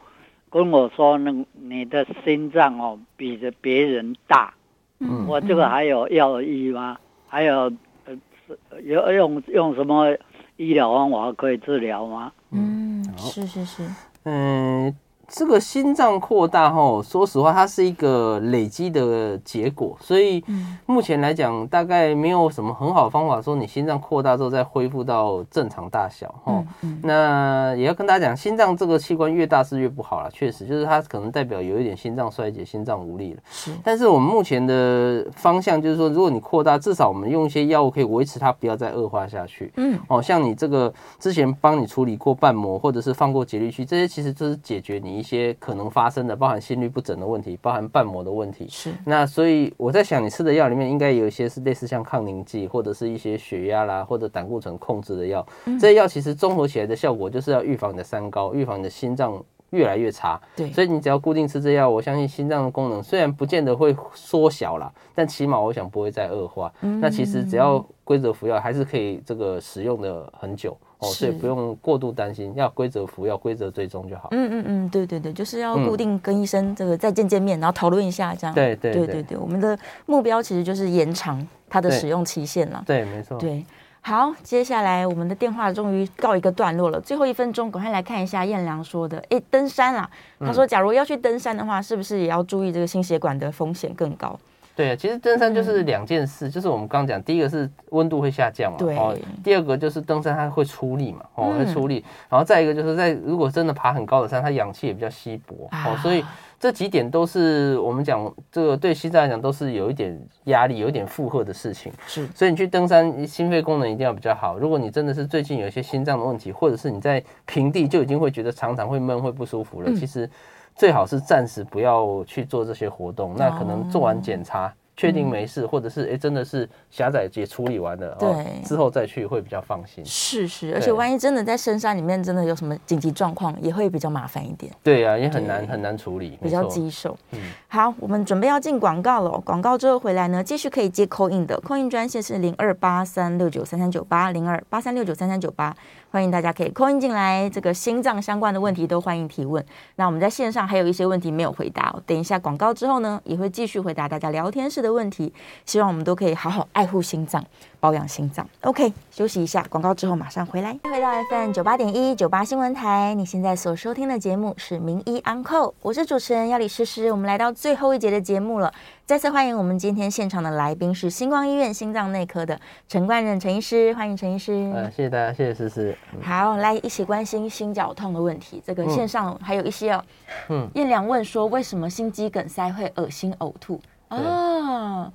跟我说，那你的心脏哦比着别人大，嗯，我这个还有药医吗？还有呃，有用用什么医疗方法可以治疗吗？嗯，是是是，嗯。这个心脏扩大哈，说实话，它是一个累积的结果，所以目前来讲，大概没有什么很好的方法说你心脏扩大之后再恢复到正常大小吼。那也要跟大家讲，心脏这个器官越大是越不好了，确实就是它可能代表有一点心脏衰竭、心脏无力了。是，但是我们目前的方向就是说，如果你扩大，至少我们用一些药物可以维持它不要再恶化下去。嗯，哦，像你这个之前帮你处理过瓣膜，或者是放过节律器，这些其实就是解决你。一些可能发生的，包含心律不整的问题，包含瓣膜的问题。是。那所以我在想，你吃的药里面应该有一些是类似像抗凝剂，或者是一些血压啦，或者胆固醇控制的药。嗯、这些药其实综合起来的效果，就是要预防你的三高，预防你的心脏越来越差。对。所以你只要固定吃这药，我相信心脏的功能虽然不见得会缩小啦，但起码我想不会再恶化。嗯。那其实只要规则服药，还是可以这个使用的很久。所以不用过度担心，要规则服要、规则追踪就好。嗯嗯嗯，对对对，就是要固定跟医生这个再见见面，然后讨论一下这样。对对对对对，我们的目标其实就是延长它的使用期限了。对，没错。对，好，接下来我们的电话终于告一个段落了，最后一分钟，赶快来看一下燕良说的，哎，登山啊，他说，假如要去登山的话，是不是也要注意这个心血管的风险更高？对啊，其实登山就是两件事，嗯、就是我们刚讲，第一个是温度会下降嘛，对。哦，第二个就是登山它会出力嘛，哦，会出力，然后再一个就是在如果真的爬很高的山，它氧气也比较稀薄，啊、哦，所以这几点都是我们讲这个对心脏来讲都是有一点压力、有一点负荷的事情，是，所以你去登山，心肺功能一定要比较好。如果你真的是最近有一些心脏的问题，或者是你在平地就已经会觉得常常会闷、会不舒服了，嗯、其实。最好是暂时不要去做这些活动。那可能做完检查。确定没事，或者是哎，真的是狭窄也处理完了，对，之后再去会比较放心。是是，而且万一真的在深山里面，真的有什么紧急状况，也会比较麻烦一点。对啊，也很难很难处理，比较棘手。嗯，好，我们准备要进广告了。广告之后回来呢，继续可以接 call in 的 call in 专线是零二八三六九三三九八零二八三六九三三九八。欢迎大家可以 call in 进来，这个心脏相关的问题都欢迎提问。那我们在线上还有一些问题没有回答，等一下广告之后呢，也会继续回答大家聊天室的问题。希望我们都可以好好爱护心脏。保养心脏，OK，休息一下，广告之后马上回来。回到 FM 九八点一九八新闻台，你现在所收听的节目是《名医安扣》，我是主持人要李诗诗。我们来到最后一节的节目了，再次欢迎我们今天现场的来宾是星光医院心脏内科的陈冠任陈医师，欢迎陈医师。呃，谢谢大家，谢谢诗诗。好，来一起关心心绞痛的问题。这个线上还有一些哦，嗯，燕良问说，为什么心肌梗塞会恶心呕吐啊？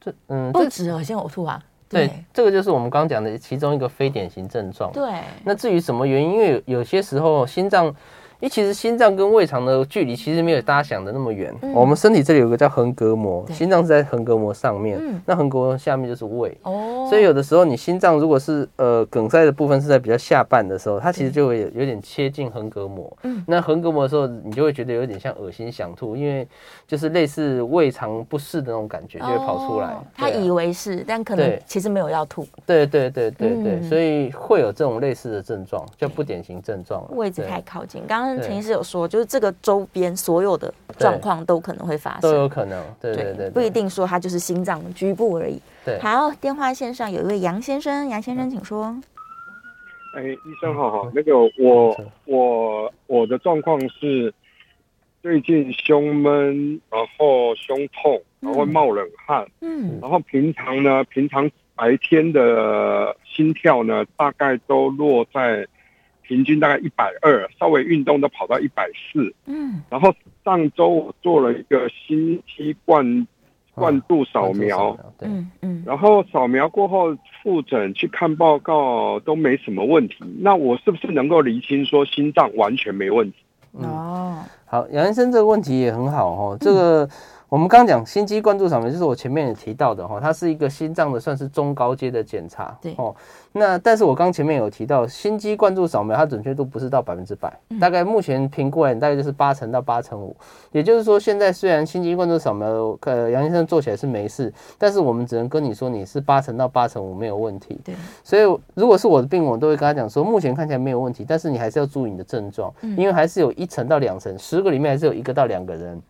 这嗯，不止恶心呕吐啊。对，这个就是我们刚刚讲的其中一个非典型症状。对，那至于什么原因，因为有有些时候心脏。因为其实心脏跟胃肠的距离其实没有大家想的那么远。嗯、我们身体这里有个叫横膈膜，心脏是在横膈膜上面，嗯、那横膈膜下面就是胃。哦，所以有的时候你心脏如果是呃梗塞的部分是在比较下半的时候，它其实就会有有点切近横膈膜。嗯，那横膈膜的时候，你就会觉得有点像恶心想吐，因为就是类似胃肠不适的那种感觉就会跑出来。哦啊、他以为是，但可能其实没有要吐。对对对对对，所以会有这种类似的症状，叫不典型症状。位置太靠近，刚刚。陈医师有说，就是这个周边所有的状况都可能会发生，都有可能，对对不一定说它就是心脏局部而已。对，好，电话线上有一位杨先生，杨先生请说。哎，医生好好，那个我我我的状况是最近胸闷，然后胸痛，然后会冒冷汗，嗯，然后平常呢，平常白天的心跳呢，大概都落在。平均大概一百二，稍微运动都跑到一百四。嗯，然后上周我做了一个心肌灌灌注扫描，对，嗯，然后扫描过后复诊去看报告都没什么问题。那我是不是能够厘清说心脏完全没问题？哦，好，杨医生这个问题也很好哦，这个。我们刚刚讲心肌灌注扫描，就是我前面也提到的哈，它是一个心脏的算是中高阶的检查。对哦，那但是我刚前面有提到，心肌灌注扫描它准确度不是到百分之百，大概目前评估来大概就是八成到八成五。也就是说，现在虽然心肌灌注扫描，呃，杨先生做起来是没事，但是我们只能跟你说你是八成到八成五没有问题。对，所以如果是我的病人，我都会跟他讲说，目前看起来没有问题，但是你还是要注意你的症状，因为还是有一成到两成，十个里面还是有一个到两个人。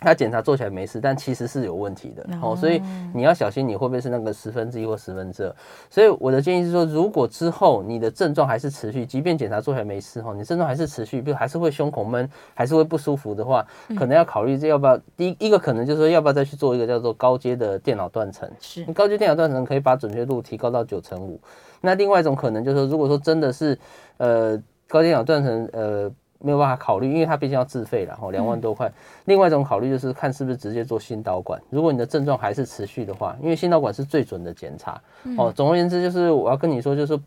他检查做起来没事，但其实是有问题的哦，所以你要小心，你会不会是那个十分之一或十分之二？所以我的建议是说，如果之后你的症状还是持续，即便检查做起来没事哈，你症状还是持续，比如还是会胸口闷，还是会不舒服的话，可能要考虑这要不要第一一个可能就是说要不要再去做一个叫做高阶的电脑断层？是，高阶电脑断层可以把准确度提高到九成五。那另外一种可能就是说，如果说真的是呃高电脑断层呃。没有办法考虑，因为它毕竟要自费了，吼，两万多块。另外一种考虑就是看是不是直接做心导管。如果你的症状还是持续的话，因为心导管是最准的检查。哦，总而言之就是我要跟你说，就是。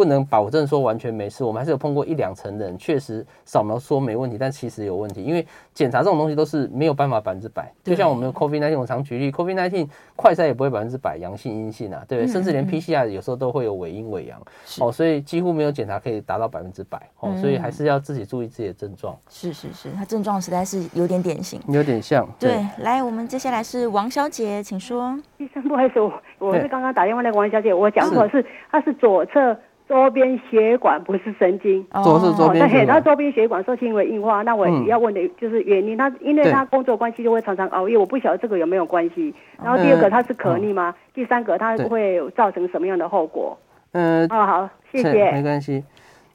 不能保证说完全没事，我们还是有碰过一两成的人，确实扫描说没问题，但其实有问题。因为检查这种东西都是没有办法百分之百，就像我们的 COVID-19，我常举例，COVID-19 快筛也不会百分之百阳性阴性啊，对，甚至连 PCR 有时候都会有伪阴伪阳，哦，所以几乎没有检查可以达到百分之百，哦，所以还是要自己注意自己的症状。是是是，他症状实在是有点典型，有点像。对，对来，我们接下来是王小姐，请说。医生，不好意思，我我是刚刚打电话那个王小姐，我讲错是，她是左侧。周边血管不是神经，左是周边血管。他周边血管受轻微硬化，那我要问的就是原因。他因为他工作关系就会常常熬夜，我不晓得这个有没有关系。然后第二个他是可逆吗？第三个他会造成什么样的后果？嗯，哦好，谢谢，没关系。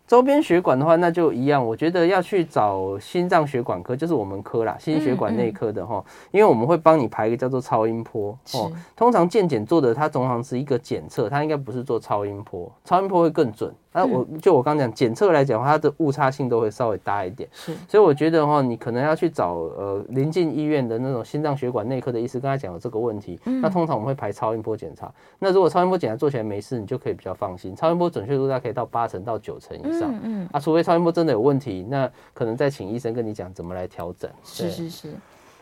周边血管的话，那就一样。我觉得要去找心脏血管科，就是我们科啦，心血管内科的哈。因为我们会帮你排一个叫做超音波哦。通常健检做的，它通常是一个检测，它应该不是做超音波，超音波会更准。啊，我就我刚讲检测来讲，它的误差性都会稍微大一点。是，所以我觉得哈，你可能要去找呃临近医院的那种心脏血管内科的医师，跟他讲有这个问题。那通常我们会排超音波检查。那如果超音波检查做起来没事，你就可以比较放心。超音波准确度大概可以到八成到九成以上。嗯，啊，除非超音波真的有问题，那可能再请医生跟你讲怎么来调整。是是是。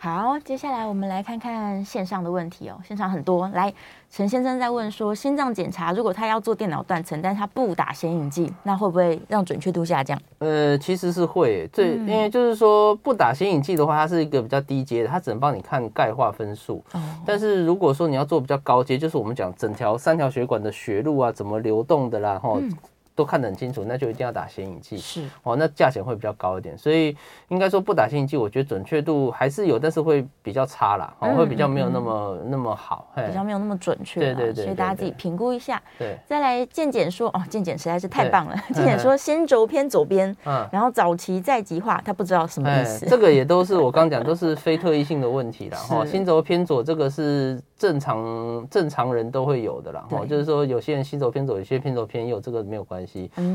好，接下来我们来看看线上的问题哦。线上很多，来，陈先生在问说，心脏检查如果他要做电脑断层，但是他不打显影剂，那会不会让准确度下降？呃，其实是会，这、嗯、因为就是说不打显影剂的话，它是一个比较低阶的，它只能帮你看钙化分数。哦。但是如果说你要做比较高阶，就是我们讲整条三条血管的血路啊，怎么流动的啦，哈、嗯。都看得很清楚，那就一定要打显影剂。是哦，那价钱会比较高一点，所以应该说不打显影剂，我觉得准确度还是有，但是会比较差啦，哦，会比较没有那么那么好，比较没有那么准确。对对对，所以大家自己评估一下。对，再来健检说哦，健检实在是太棒了。健检说先轴偏左边，嗯，然后早期再极化，他不知道什么意思。这个也都是我刚讲，都是非特异性的问题啦。哈，心轴偏左这个是正常正常人都会有的啦。哦，就是说有些人心轴偏左，有些偏左偏右，这个没有关系。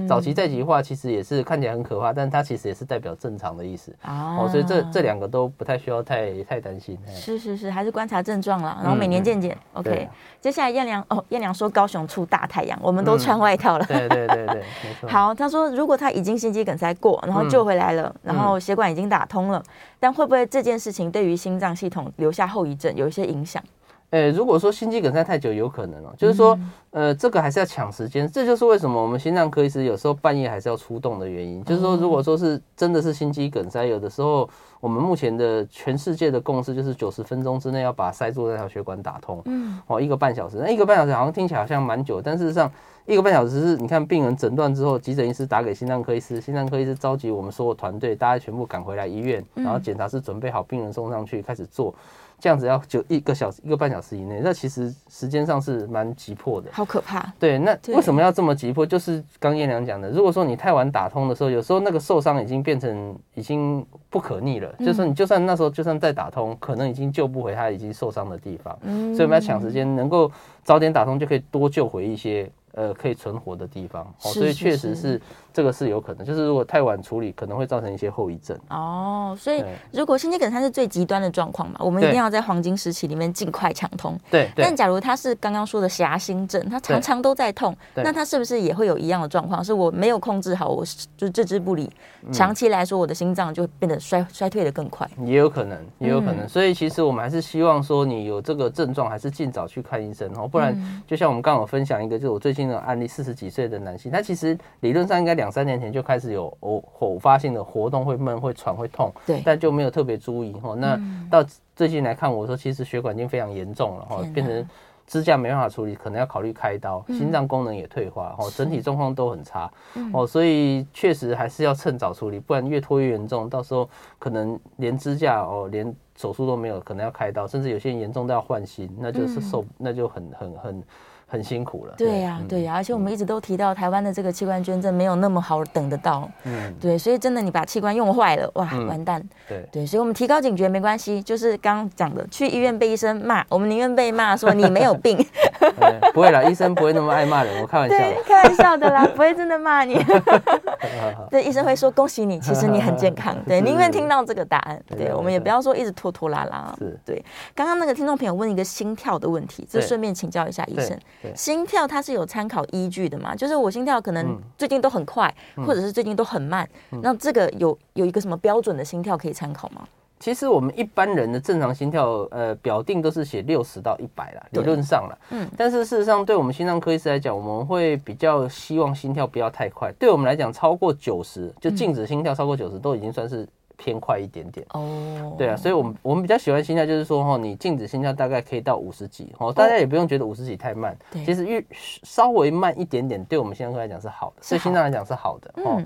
早期。再极化其实也是看起来很可怕，但它其实也是代表正常的意思哦，所以这这两个都不太需要太太担心。是是是，还是观察症状了，然后每年健检。OK，接下来燕良哦，燕良说高雄出大太阳，我们都穿外套了。对对对 对，好，他说如果他已经心肌梗塞过，然后救回来了，然后血管已经打通了，但会不会这件事情对于心脏系统留下后遗症，有一些影响？诶，如果说心肌梗塞太久，有可能哦，就是说，呃，这个还是要抢时间，这就是为什么我们心脏科医师有时候半夜还是要出动的原因。就是说，如果说是真的是心肌梗塞，有的时候我们目前的全世界的共识就是九十分钟之内要把塞住那条血管打通，嗯，哦，一个半小时，那一个半小时好像听起来好像蛮久，但事实上一个半小时是你看病人诊断之后，急诊医师打给心脏科医师，心脏科医师召集我们所有团队，大家全部赶回来医院，然后检查室准备好病人送上去开始做。这样子要就一个小时，一个半小时以内，那其实时间上是蛮急迫的，好可怕。对，那为什么要这么急迫？就是刚燕良讲的，如果说你太晚打通的时候，有时候那个受伤已经变成已经不可逆了，就是说你就算那时候就算再打通，可能已经救不回他已经受伤的地方。嗯，所以我们要抢时间，能够早点打通，就可以多救回一些。呃，可以存活的地方，哦，所以确实是这个是有可能，就是如果太晚处理，可能会造成一些后遗症。哦，所以如果心肌梗塞是最极端的状况嘛，我们一定要在黄金时期里面尽快抢通。对，但假如他是刚刚说的狭心症，他常常都在痛，那他是不是也会有一样的状况？是我没有控制好，我就置之不理，长期来说，我的心脏就变得衰衰退的更快。也有可能，也有可能。所以其实我们还是希望说，你有这个症状，还是尽早去看医生哦，不然就像我们刚刚分享一个，就是我最近。的案例，四十几岁的男性，他其实理论上应该两三年前就开始有偶偶发性的活动，会闷、会喘、会痛，对，但就没有特别注意哈。那到最近来看，我说其实血管已经非常严重了哈，变成支架没办法处理，可能要考虑开刀，心脏功能也退化哦，整体状况都很差哦，所以确实还是要趁早处理，不然越拖越严重，到时候可能连支架哦，连手术都没有，可能要开刀，甚至有些人严重都要换心，那就是受，那就很很很。很辛苦了，对呀，对呀，而且我们一直都提到台湾的这个器官捐赠没有那么好等得到，嗯，对，所以真的你把器官用坏了，哇，完蛋，对。对，所以我们提高警觉没关系，就是刚刚讲的，去医院被医生骂，我们宁愿被骂说你没有病，不会啦，医生不会那么爱骂人，我开玩笑，对，开玩笑的啦，不会真的骂你，对，医生会说恭喜你，其实你很健康，对，宁愿听到这个答案，对，我们也不要说一直拖拖拉拉，是，对，刚刚那个听众朋友问一个心跳的问题，就顺便请教一下医生。心跳它是有参考依据的嘛？就是我心跳可能最近都很快，嗯、或者是最近都很慢，嗯、那这个有有一个什么标准的心跳可以参考吗？其实我们一般人的正常心跳，呃，表定都是写六十到一百啦，理论上啦。嗯，但是事实上，对我们心脏科医师来讲，我们会比较希望心跳不要太快。对我们来讲，超过九十，就静止心跳超过九十，都已经算是。偏快一点点。哦，对啊，所以我们我们比较喜欢心跳，就是说哈，你静止心跳大概可以到五十几哦，大家也不用觉得五十几太慢，其实越稍微慢一点点，对我们心脏科来讲是好的，对心脏来讲是好的哦。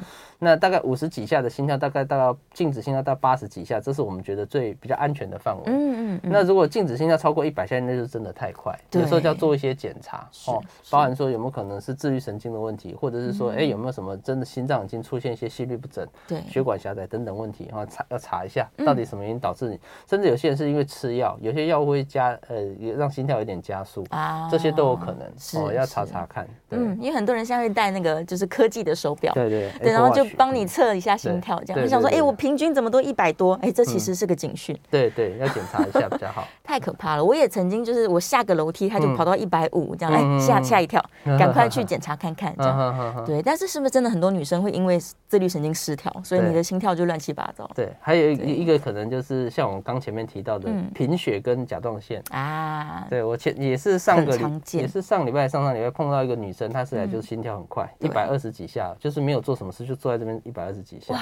那大概五十几下的心跳，大概到静止心跳到八十几下，这是我们觉得最比较安全的范围。嗯嗯。那如果静止心跳超过一百下，那就真的太快，有时候就要做一些检查哦，包含说有没有可能是自律神经的问题，或者是说哎有没有什么真的心脏已经出现一些心律不整、对。血管狭窄等等问题哈。快查要查一下，到底什么原因导致你，甚至有些人是因为吃药，有些药会加呃也让心跳有点加速啊，这些都有可能哦，要查查看。嗯，因为很多人现在会戴那个就是科技的手表，对对对，然后就帮你测一下心跳，这样。你想说，哎，我平均怎么都一百多？哎，这其实是个警讯。对对，要检查一下比较好。太可怕了，我也曾经就是我下个楼梯，他就跑到一百五这样，哎，吓吓一跳，赶快去检查看看这样。对，但是是不是真的很多女生会因为自律神经失调，所以你的心跳就乱七八糟？对，还有一一个可能就是像我们刚前面提到的贫血跟甲状腺。啊。对，我前也是上个也是上礼拜上上礼拜碰到一个女生，她是来就是心跳很快，一百二十几下，就是没有做什么事就坐在这边一百二十几下。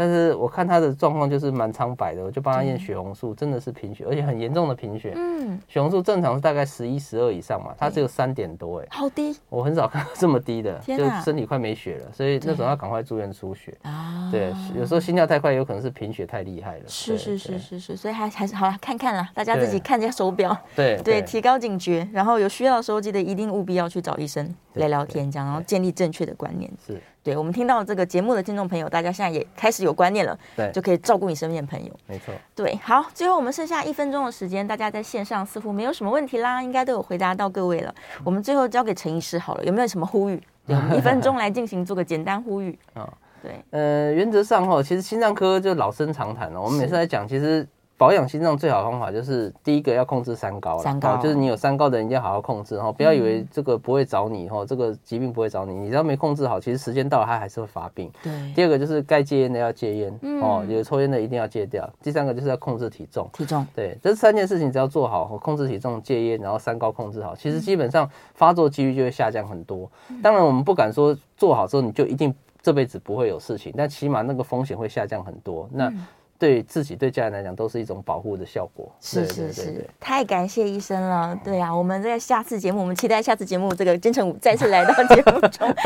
但是我看他的状况就是蛮苍白的，我就帮他验血红素，真的是贫血，而且很严重的贫血。嗯，血红素正常是大概十一、十二以上嘛，他只有三点多，哎，好低。我很少看到这么低的，就身体快没血了，所以那时候要赶快住院输血。啊，对，有时候心跳太快，有可能是贫血太厉害了。是是是是是，所以还还是好了，看看啦，大家自己看一下手表，对对，提高警觉，然后有需要的时候记得一定务必要去找医生聊聊天，这样然后建立正确的观念。是。对，我们听到这个节目的听众朋友，大家现在也开始有观念了，对，就可以照顾你身边的朋友。没错，对，好，最后我们剩下一分钟的时间，大家在线上似乎没有什么问题啦，应该都有回答到各位了。我们最后交给陈医师好了，有没有什么呼吁？对，我们一分钟来进行做个简单呼吁 啊。对，呃，原则上哈，其实心脏科就老生常谈了，我们每次来讲，其实。保养心脏最好的方法就是第一个要控制三高了，三高就是你有三高的人一定要好好控制哈，不要以为这个不会找你哈，这个疾病不会找你，你只要没控制好，其实时间到了它还是会发病。对。第二个就是该戒烟的要戒烟哦，有抽烟的一定要戒掉。第三个就是要控制体重。体重。对，这三件事情只要做好，控制体重、戒烟，然后三高控制好，其实基本上发作几率就会下降很多。当然我们不敢说做好之后你就一定这辈子不会有事情，但起码那个风险会下降很多。那。对自己对家人来讲都是一种保护的效果。是是是，太感谢医生了。对啊，我们在下次节目，我们期待下次节目这个金城武再次来到节目中。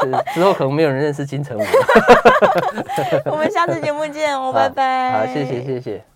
是之后可能没有人认识金城武。我们下次节目见，哦拜拜。好，谢谢谢谢。